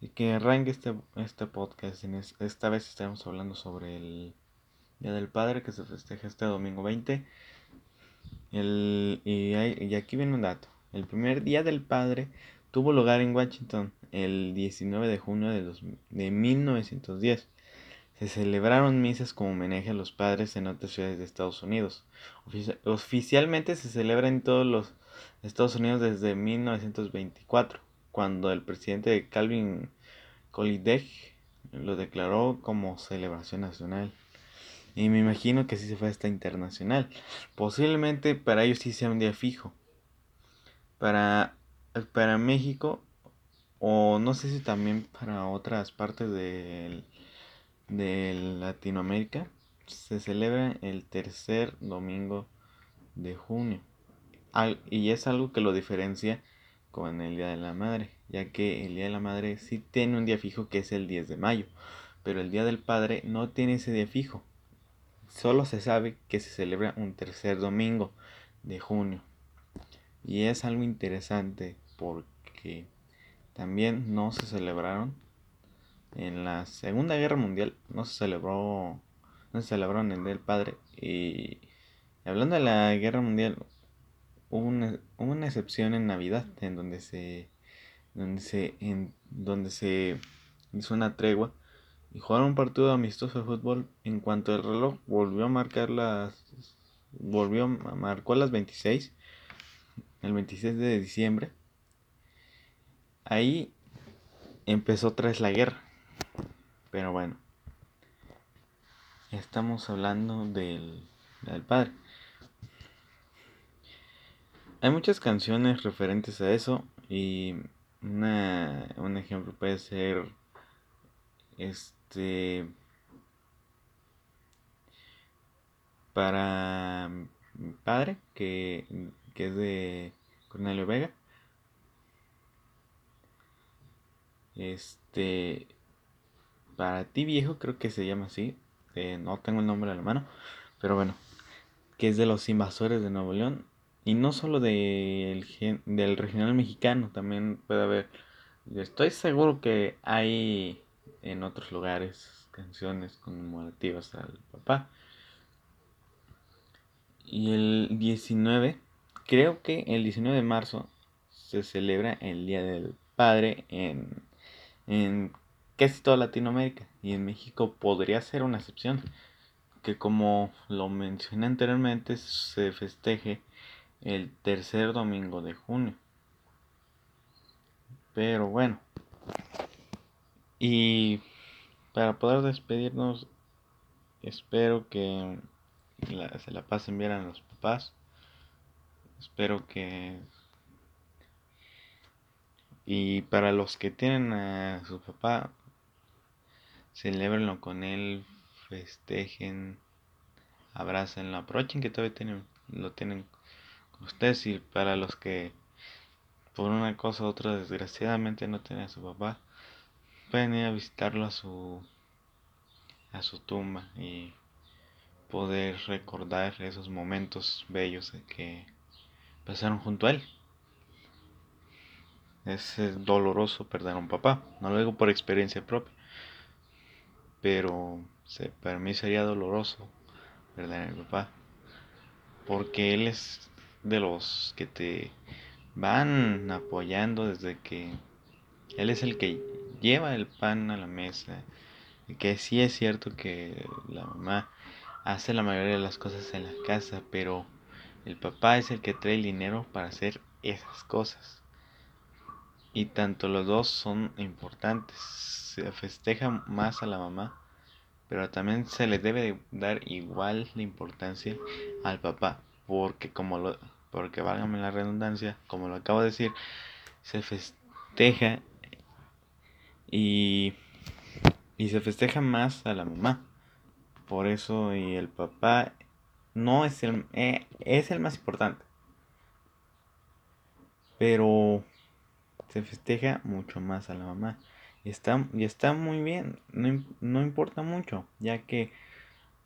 Y que arranque este, este podcast. En esta vez estamos hablando sobre el Día del Padre que se festeja este domingo 20. El, y, y aquí viene un dato. El primer Día del Padre tuvo lugar en Washington el 19 de junio de, de 1910. Se celebraron misas como homenaje a los padres en otras ciudades de Estados Unidos. oficialmente se celebra en todos los Estados Unidos desde 1924, cuando el presidente Calvin Coolidge lo declaró como celebración nacional. Y me imagino que sí se fue hasta internacional. Posiblemente para ellos sí sea un día fijo. Para, para México, o no sé si también para otras partes del de Latinoamérica se celebra el tercer domingo de junio. Y es algo que lo diferencia con el Día de la Madre, ya que el Día de la Madre sí tiene un día fijo que es el 10 de mayo, pero el Día del Padre no tiene ese día fijo. Solo se sabe que se celebra un tercer domingo de junio. Y es algo interesante porque también no se celebraron en la Segunda Guerra Mundial no se celebró no se celebró en el del Padre y hablando de la Guerra Mundial hubo una, excepción en Navidad en donde se donde se en donde se hizo una tregua y jugaron un partido amistoso de fútbol. En cuanto el reloj volvió a marcar las volvió marcó a las 26 el 26 de diciembre. Ahí empezó otra vez la guerra. Pero bueno, estamos hablando del, del padre. Hay muchas canciones referentes a eso y una, un ejemplo puede ser este para mi padre que, que es de Cornelio Vega este para ti viejo, creo que se llama así. Eh, no tengo el nombre a la mano. Pero bueno. Que es de los invasores de Nuevo León. Y no solo del regional mexicano. También puede haber. Estoy seguro que hay en otros lugares canciones conmemorativas al papá. Y el 19, creo que el 19 de marzo se celebra el Día del Padre en, en casi toda Latinoamérica y en México podría ser una excepción que como lo mencioné anteriormente se festeje el tercer domingo de junio. Pero bueno. Y para poder despedirnos espero que se la pasen bien a los papás. Espero que y para los que tienen a su papá celebrenlo con él, festejen, abrácenlo, aprovechen que todavía tienen, lo tienen ustedes y para los que por una cosa u otra desgraciadamente no tienen a su papá, pueden ir a visitarlo a su a su tumba y poder recordar esos momentos bellos que pasaron junto a él. Es doloroso perder a un papá, no lo digo por experiencia propia pero para mí sería doloroso perder a mi papá porque él es de los que te van apoyando desde que él es el que lleva el pan a la mesa. Y que sí es cierto que la mamá hace la mayoría de las cosas en la casa pero el papá es el que trae el dinero para hacer esas cosas. Y tanto los dos son importantes. Se festeja más a la mamá, pero también se le debe dar igual la importancia al papá, porque como lo, porque válgame la redundancia, como lo acabo de decir, se festeja y, y se festeja más a la mamá. Por eso y el papá no es el, eh, es el más importante. Pero se festeja mucho más a la mamá. Y está, y está muy bien, no, importa mucho, ya que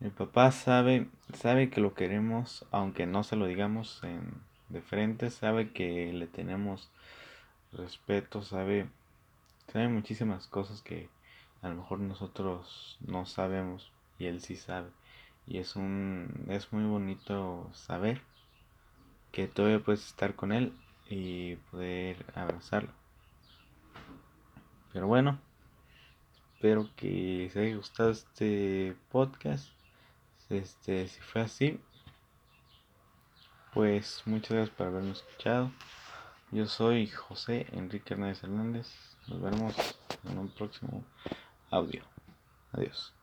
el papá sabe, sabe que lo queremos, aunque no se lo digamos en, de frente, sabe que le tenemos respeto, sabe, Sabe muchísimas cosas que a lo mejor nosotros no sabemos y él sí sabe. Y es un es muy bonito saber que todavía puedes estar con él y poder abrazarlo. Pero bueno, espero que les haya gustado este podcast. Este, si fue así, pues muchas gracias por haberme escuchado. Yo soy José Enrique Hernández Hernández. Nos vemos en un próximo audio. Adiós.